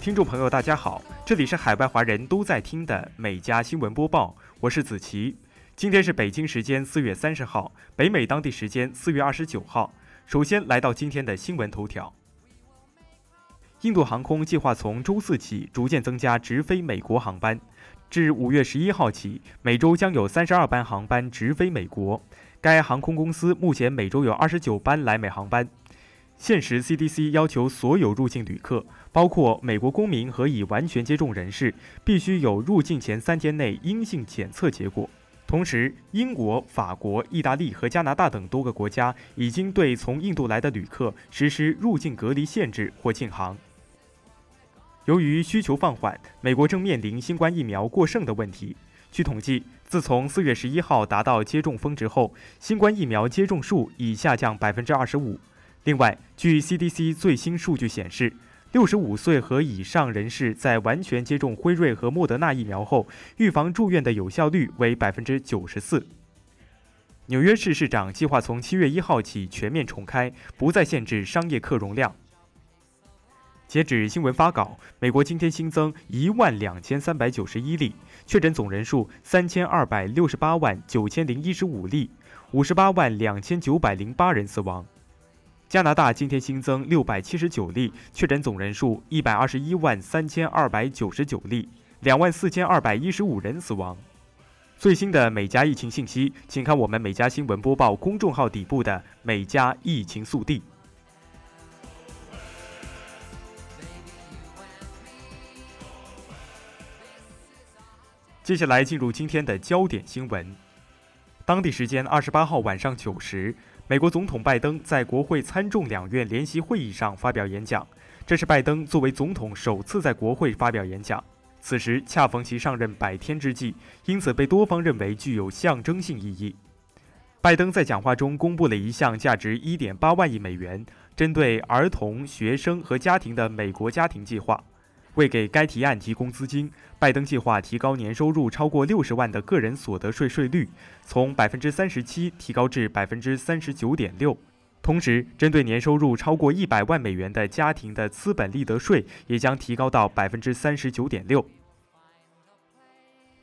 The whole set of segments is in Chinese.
听众朋友，大家好，这里是海外华人都在听的美加新闻播报，我是子琪。今天是北京时间四月三十号，北美当地时间四月二十九号。首先来到今天的新闻头条。印度航空计划从周四起逐渐增加直飞美国航班，至五月十一号起，每周将有三十二班航班直飞美国。该航空公司目前每周有二十九班来美航班。现时，CDC 要求所有入境旅客，包括美国公民和已完全接种人士，必须有入境前三天内阴性检测结果。同时，英国、法国、意大利和加拿大等多个国家已经对从印度来的旅客实施入境隔离限制或禁航。由于需求放缓，美国正面临新冠疫苗过剩的问题。据统计，自从四月十一号达到接种峰值后，新冠疫苗接种数已下降百分之二十五。另外，据 CDC 最新数据显示，六十五岁和以上人士在完全接种辉瑞和莫德纳疫苗后，预防住院的有效率为百分之九十四。纽约市市长计划从七月一号起全面重开，不再限制商业客容量。截止新闻发稿，美国今天新增一万两千三百九十一例确诊，总人数三千二百六十八万九千零一十五例，五十八万两千九百零八人死亡。加拿大今天新增六百七十九例确诊，总人数一百二十一万三千二百九十九例，两万四千二百一十五人死亡。最新的美加疫情信息，请看我们美加新闻播报公众号底部的美加疫情速递。接下来进入今天的焦点新闻。当地时间二十八号晚上九时，美国总统拜登在国会参众两院联席会议上发表演讲，这是拜登作为总统首次在国会发表演讲。此时恰逢其上任百天之际，因此被多方认为具有象征性意义。拜登在讲话中公布了一项价值一点八万亿美元，针对儿童、学生和家庭的美国家庭计划。为给该提案提供资金，拜登计划提高年收入超过六十万的个人所得税税率，从百分之三十七提高至百分之三十九点六。同时，针对年收入超过一百万美元的家庭的资本利得税也将提高到百分之三十九点六。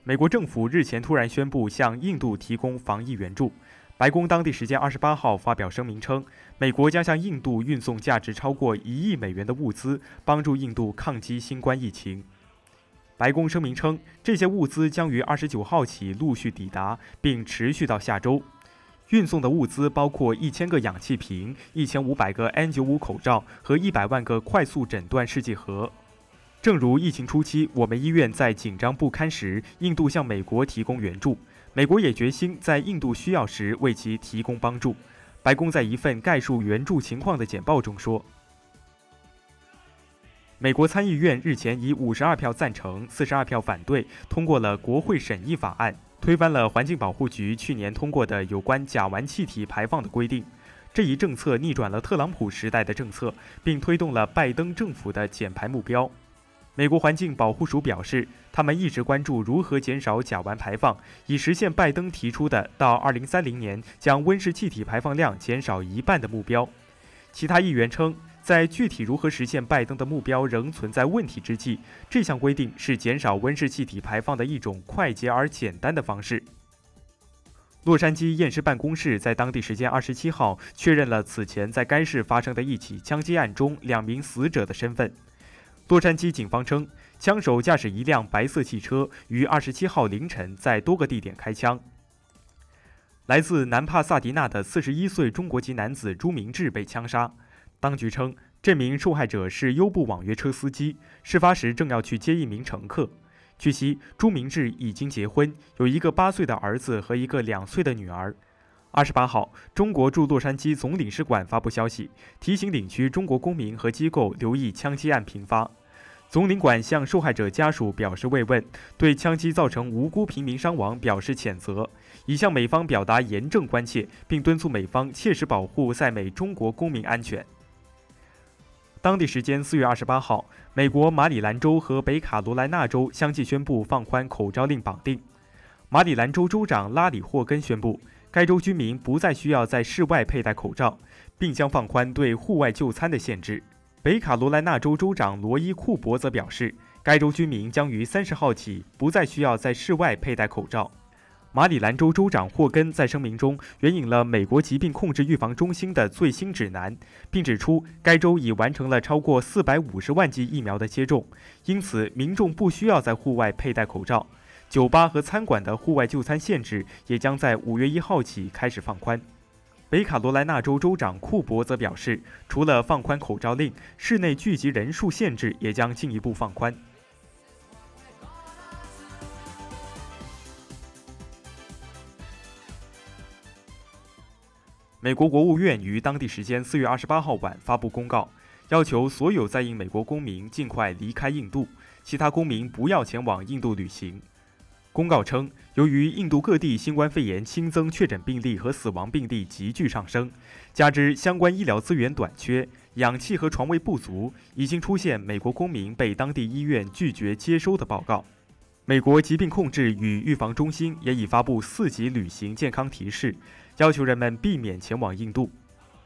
美国政府日前突然宣布向印度提供防疫援助。白宫当地时间二十八号发表声明称，美国将向印度运送价值超过一亿美元的物资，帮助印度抗击新冠疫情。白宫声明称，这些物资将于二十九号起陆续抵达，并持续到下周。运送的物资包括一千个氧气瓶、一千五百个 N95 口罩和一百万个快速诊断试剂盒。正如疫情初期我们医院在紧张不堪时，印度向美国提供援助。美国也决心在印度需要时为其提供帮助。白宫在一份概述援助情况的简报中说：“美国参议院日前以五十二票赞成、四十二票反对通过了国会审议法案，推翻了环境保护局去年通过的有关甲烷气体排放的规定。这一政策逆转了特朗普时代的政策，并推动了拜登政府的减排目标。”美国环境保护署表示，他们一直关注如何减少甲烷排放，以实现拜登提出的到2030年将温室气体排放量减少一半的目标。其他议员称，在具体如何实现拜登的目标仍存在问题之际，这项规定是减少温室气体排放的一种快捷而简单的方式。洛杉矶验尸办公室在当地时间27号确认了此前在该市发生的一起枪击案中两名死者的身份。洛杉矶警方称，枪手驾驶一辆白色汽车，于二十七号凌晨在多个地点开枪。来自南帕萨迪纳的四十一岁中国籍男子朱明志被枪杀。当局称，这名受害者是优步网约车司机，事发时正要去接一名乘客。据悉，朱明志已经结婚，有一个八岁的儿子和一个两岁的女儿。二十八号，中国驻洛杉矶总领事馆发布消息，提醒领区中国公民和机构留意枪击案频发。总领馆向受害者家属表示慰问，对枪击造成无辜平民伤亡表示谴责，已向美方表达严正关切，并敦促美方切实保护在美中国公民安全。当地时间四月二十八号，美国马里兰州和北卡罗来纳州相继宣布放宽口罩令绑定。马里兰州州长拉里霍根宣布，该州居民不再需要在室外佩戴口罩，并将放宽对户外就餐的限制。北卡罗来纳州州长罗伊·库珀则表示，该州居民将于三十号起不再需要在室外佩戴口罩。马里兰州州长霍根在声明中援引了美国疾病控制预防中心的最新指南，并指出该州已完成了超过四百五十万剂疫苗的接种，因此民众不需要在户外佩戴口罩。酒吧和餐馆的户外就餐限制也将在五月一号起开始放宽。北卡罗来纳州州长库珀则表示，除了放宽口罩令，室内聚集人数限制也将进一步放宽。美国国务院于当地时间四月二十八号晚发布公告，要求所有在印美国公民尽快离开印度，其他公民不要前往印度旅行。公告称，由于印度各地新冠肺炎新增确诊病例和死亡病例急剧上升，加之相关医疗资源短缺、氧气和床位不足，已经出现美国公民被当地医院拒绝接收的报告。美国疾病控制与预防中心也已发布四级旅行健康提示，要求人们避免前往印度。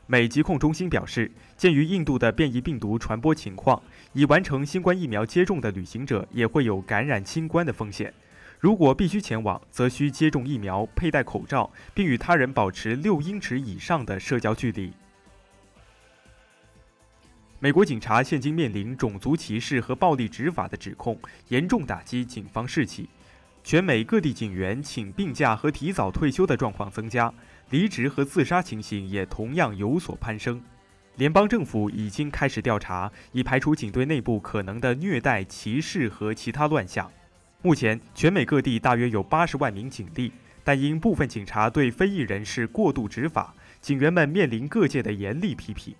美疾控中心表示，鉴于印度的变异病毒传播情况，已完成新冠疫苗接种的旅行者也会有感染新冠的风险。如果必须前往，则需接种疫苗、佩戴口罩，并与他人保持六英尺以上的社交距离。美国警察现今面临种族歧视和暴力执法的指控，严重打击警方士气。全美各地警员请病假和提早退休的状况增加，离职和自杀情形也同样有所攀升。联邦政府已经开始调查，以排除警队内部可能的虐待、歧视和其他乱象。目前，全美各地大约有八十万名警力，但因部分警察对非裔人士过度执法，警员们面临各界的严厉批评。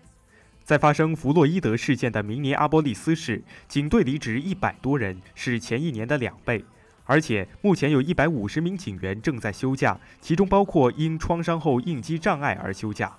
在发生弗洛伊德事件的明尼阿波利斯市，警队离职一百多人，是前一年的两倍。而且，目前有一百五十名警员正在休假，其中包括因创伤后应激障碍而休假。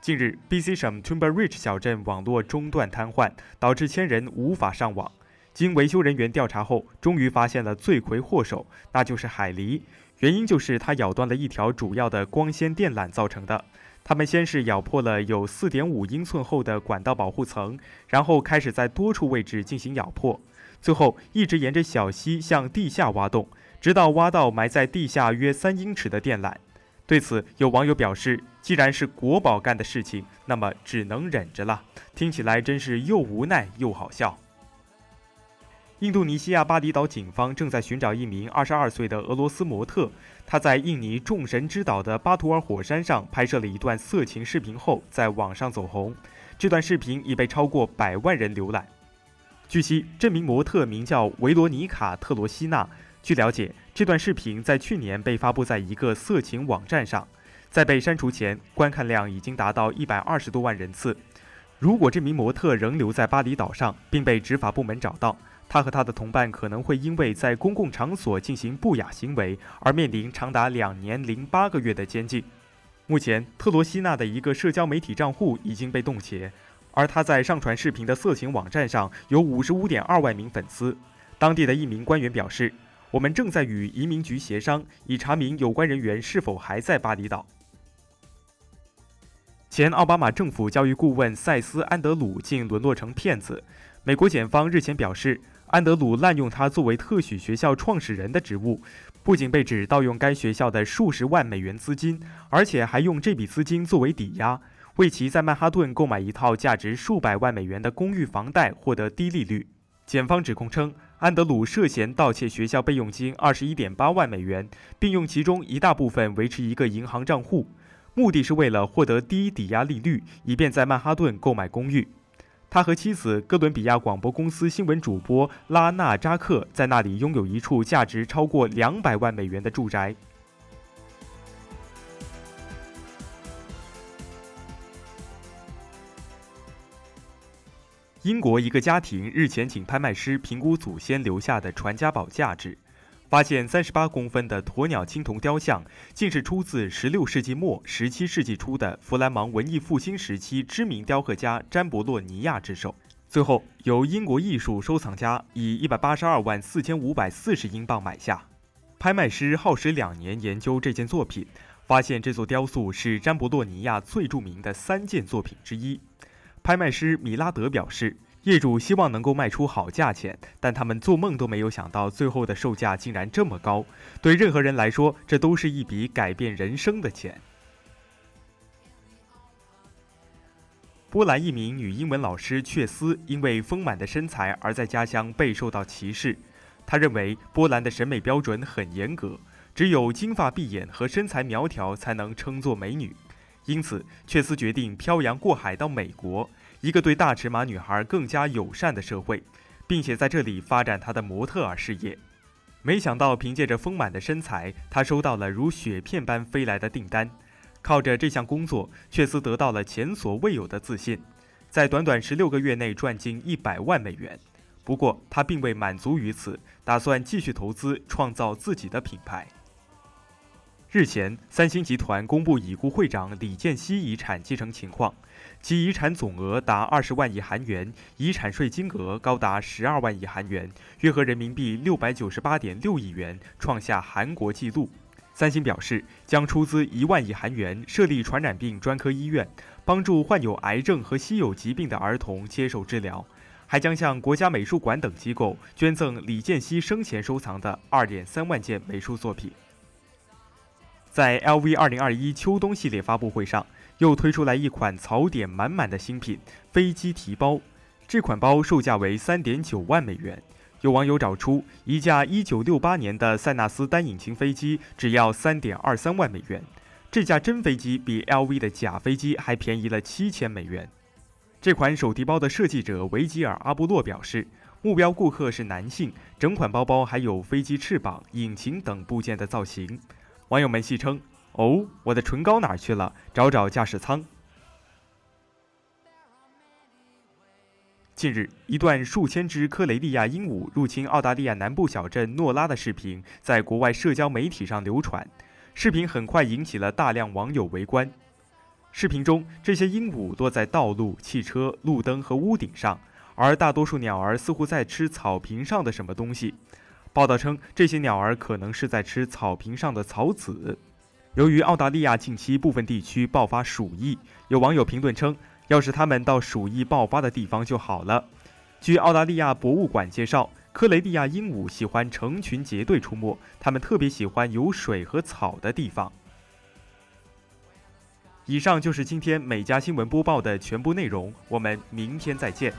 近日，BC 省 Tumber Ridge 小镇网络中断瘫痪，导致千人无法上网。经维修人员调查后，终于发现了罪魁祸首，那就是海狸。原因就是它咬断了一条主要的光纤电缆造成的。它们先是咬破了有4.5英寸厚的管道保护层，然后开始在多处位置进行咬破，最后一直沿着小溪向地下挖洞，直到挖到埋在地下约三英尺的电缆。对此，有网友表示：“既然是国宝干的事情，那么只能忍着了。”听起来真是又无奈又好笑。印度尼西亚巴厘岛警方正在寻找一名22岁的俄罗斯模特。他在印尼众神之岛的巴图尔火山上拍摄了一段色情视频后，在网上走红。这段视频已被超过百万人浏览。据悉，这名模特名叫维罗妮卡·特罗西娜。据了解，这段视频在去年被发布在一个色情网站上，在被删除前，观看量已经达到一百二十多万人次。如果这名模特仍留在巴厘岛上，并被执法部门找到，他和他的同伴可能会因为在公共场所进行不雅行为而面临长达两年零八个月的监禁。目前，特罗西娜的一个社交媒体账户已经被冻结，而他在上传视频的色情网站上有五十五点二万名粉丝。当地的一名官员表示：“我们正在与移民局协商，以查明有关人员是否还在巴厘岛。”前奥巴马政府教育顾问塞斯·安德鲁竟沦落成骗子。美国检方日前表示。安德鲁滥用他作为特许学校创始人的职务，不仅被指盗用该学校的数十万美元资金，而且还用这笔资金作为抵押，为其在曼哈顿购买一套价值数百万美元的公寓房贷获得低利率。检方指控称，安德鲁涉嫌盗窃学校备用金二十一点八万美元，并用其中一大部分维持一个银行账户，目的是为了获得低抵押利率，以便在曼哈顿购买公寓。他和妻子哥伦比亚广播公司新闻主播拉纳扎克在那里拥有一处价值超过两百万美元的住宅。英国一个家庭日前请拍卖师评估祖先留下的传家宝价值。发现三十八公分的鸵鸟青铜雕像，竟是出自十六世纪末、十七世纪初的弗兰芒文艺复兴时期知名雕刻家詹伯洛尼亚之手。最后，由英国艺术收藏家以一百八十二万四千五百四十英镑买下。拍卖师耗时两年研究这件作品，发现这座雕塑是詹伯洛尼亚最著名的三件作品之一。拍卖师米拉德表示，业主希望能够卖出好价钱，但他们做梦都没有想到最后的售价竟然这么高。对任何人来说，这都是一笔改变人生的钱。波兰一名女英文老师却斯因为丰满的身材而在家乡备受到歧视。她认为波兰的审美标准很严格，只有金发碧眼和身材苗条才能称作美女。因此，却斯决定漂洋过海到美国，一个对大尺码女孩更加友善的社会，并且在这里发展她的模特儿事业。没想到，凭借着丰满的身材，她收到了如雪片般飞来的订单。靠着这项工作，却斯得到了前所未有的自信，在短短十六个月内赚进一百万美元。不过，他并未满足于此，打算继续投资，创造自己的品牌。日前，三星集团公布已故会长李健熙遗产继承情况，其遗产总额达二十万亿韩元，遗产税金额高达十二万亿韩元，约合人民币六百九十八点六亿元，创下韩国纪录。三星表示，将出资一万亿韩元设立传染病专科医院，帮助患有癌症和稀有疾病的儿童接受治疗，还将向国家美术馆等机构捐赠李健熙生前收藏的二点三万件美术作品。在 LV 二零二一秋冬系列发布会上，又推出来一款槽点满满的新品——飞机提包。这款包售价为三点九万美元。有网友找出一架1968年的塞纳斯单引擎飞机只要3.23万美元，这架真飞机比 LV 的假飞机还便宜了7000美元。这款手提包的设计者维吉尔·阿布洛表示，目标顾客是男性，整款包包还有飞机翅膀、引擎等部件的造型。网友们戏称：“哦，我的唇膏哪去了？找找驾驶舱。”近日，一段数千只科雷利亚鹦鹉入侵澳大利亚南部小镇诺拉的视频在国外社交媒体上流传。视频很快引起了大量网友围观。视频中，这些鹦鹉落在道路、汽车、路灯和屋顶上，而大多数鸟儿似乎在吃草坪上的什么东西。报道称，这些鸟儿可能是在吃草坪上的草籽。由于澳大利亚近期部分地区爆发鼠疫，有网友评论称。要是他们到鼠疫爆发的地方就好了。据澳大利亚博物馆介绍，科雷利亚鹦鹉喜欢成群结队出没，它们特别喜欢有水和草的地方。以上就是今天每家新闻播报的全部内容，我们明天再见。